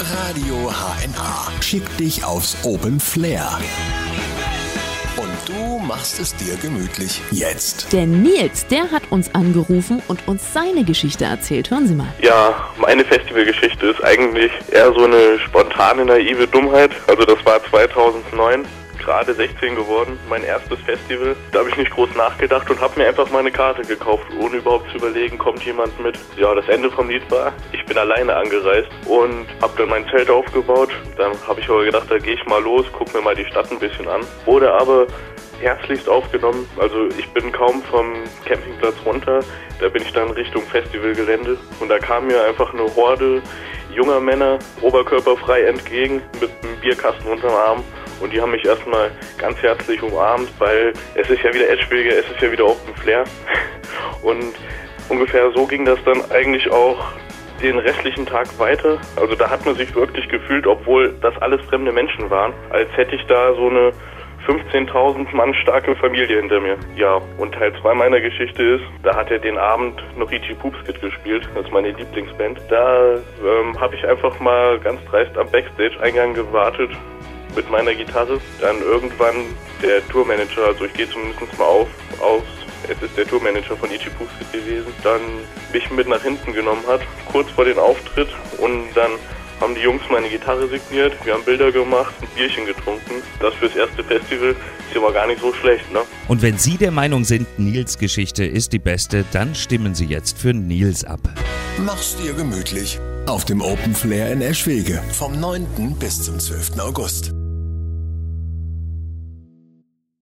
Radio HNA schickt dich aufs Open Flair. Und du machst es dir gemütlich. Jetzt. Der Nils, der hat uns angerufen und uns seine Geschichte erzählt. Hören Sie mal. Ja, meine Festivalgeschichte ist eigentlich eher so eine spontane, naive Dummheit. Also das war 2009 gerade 16 geworden, mein erstes Festival. Da habe ich nicht groß nachgedacht und habe mir einfach mal eine Karte gekauft, ohne überhaupt zu überlegen, kommt jemand mit. Ja, das Ende vom Lied war, ich bin alleine angereist und habe dann mein Zelt aufgebaut. Dann habe ich aber gedacht, da gehe ich mal los, guck mir mal die Stadt ein bisschen an. Wurde aber herzlichst aufgenommen. Also ich bin kaum vom Campingplatz runter, da bin ich dann Richtung Festivalgelände und da kam mir einfach eine Horde junger Männer oberkörperfrei entgegen mit einem Bierkasten unterm Arm und die haben mich erstmal ganz herzlich umarmt, weil es ist ja wieder Edgebilge, es ist ja wieder Open Flair. Und ungefähr so ging das dann eigentlich auch den restlichen Tag weiter. Also da hat man sich wirklich gefühlt, obwohl das alles fremde Menschen waren, als hätte ich da so eine 15.000 Mann starke Familie hinter mir. Ja, und Teil 2 meiner Geschichte ist, da hat er den Abend noch Ichi Poopskit gespielt, das ist meine Lieblingsband. Da ähm, habe ich einfach mal ganz dreist am Backstage-Eingang gewartet mit meiner Gitarre. Dann irgendwann der Tourmanager, also ich gehe zumindest mal auf, aus, es ist der Tourmanager von Ichipus gewesen, dann mich mit nach hinten genommen hat, kurz vor den Auftritt und dann haben die Jungs meine Gitarre signiert, wir haben Bilder gemacht, ein Bierchen getrunken. Das fürs erste Festival ist ja mal gar nicht so schlecht, ne? Und wenn Sie der Meinung sind, Nils Geschichte ist die beste, dann stimmen Sie jetzt für Nils ab. Mach's dir gemütlich. Auf dem Open Flair in Eschwege. Vom 9. bis zum 12. August.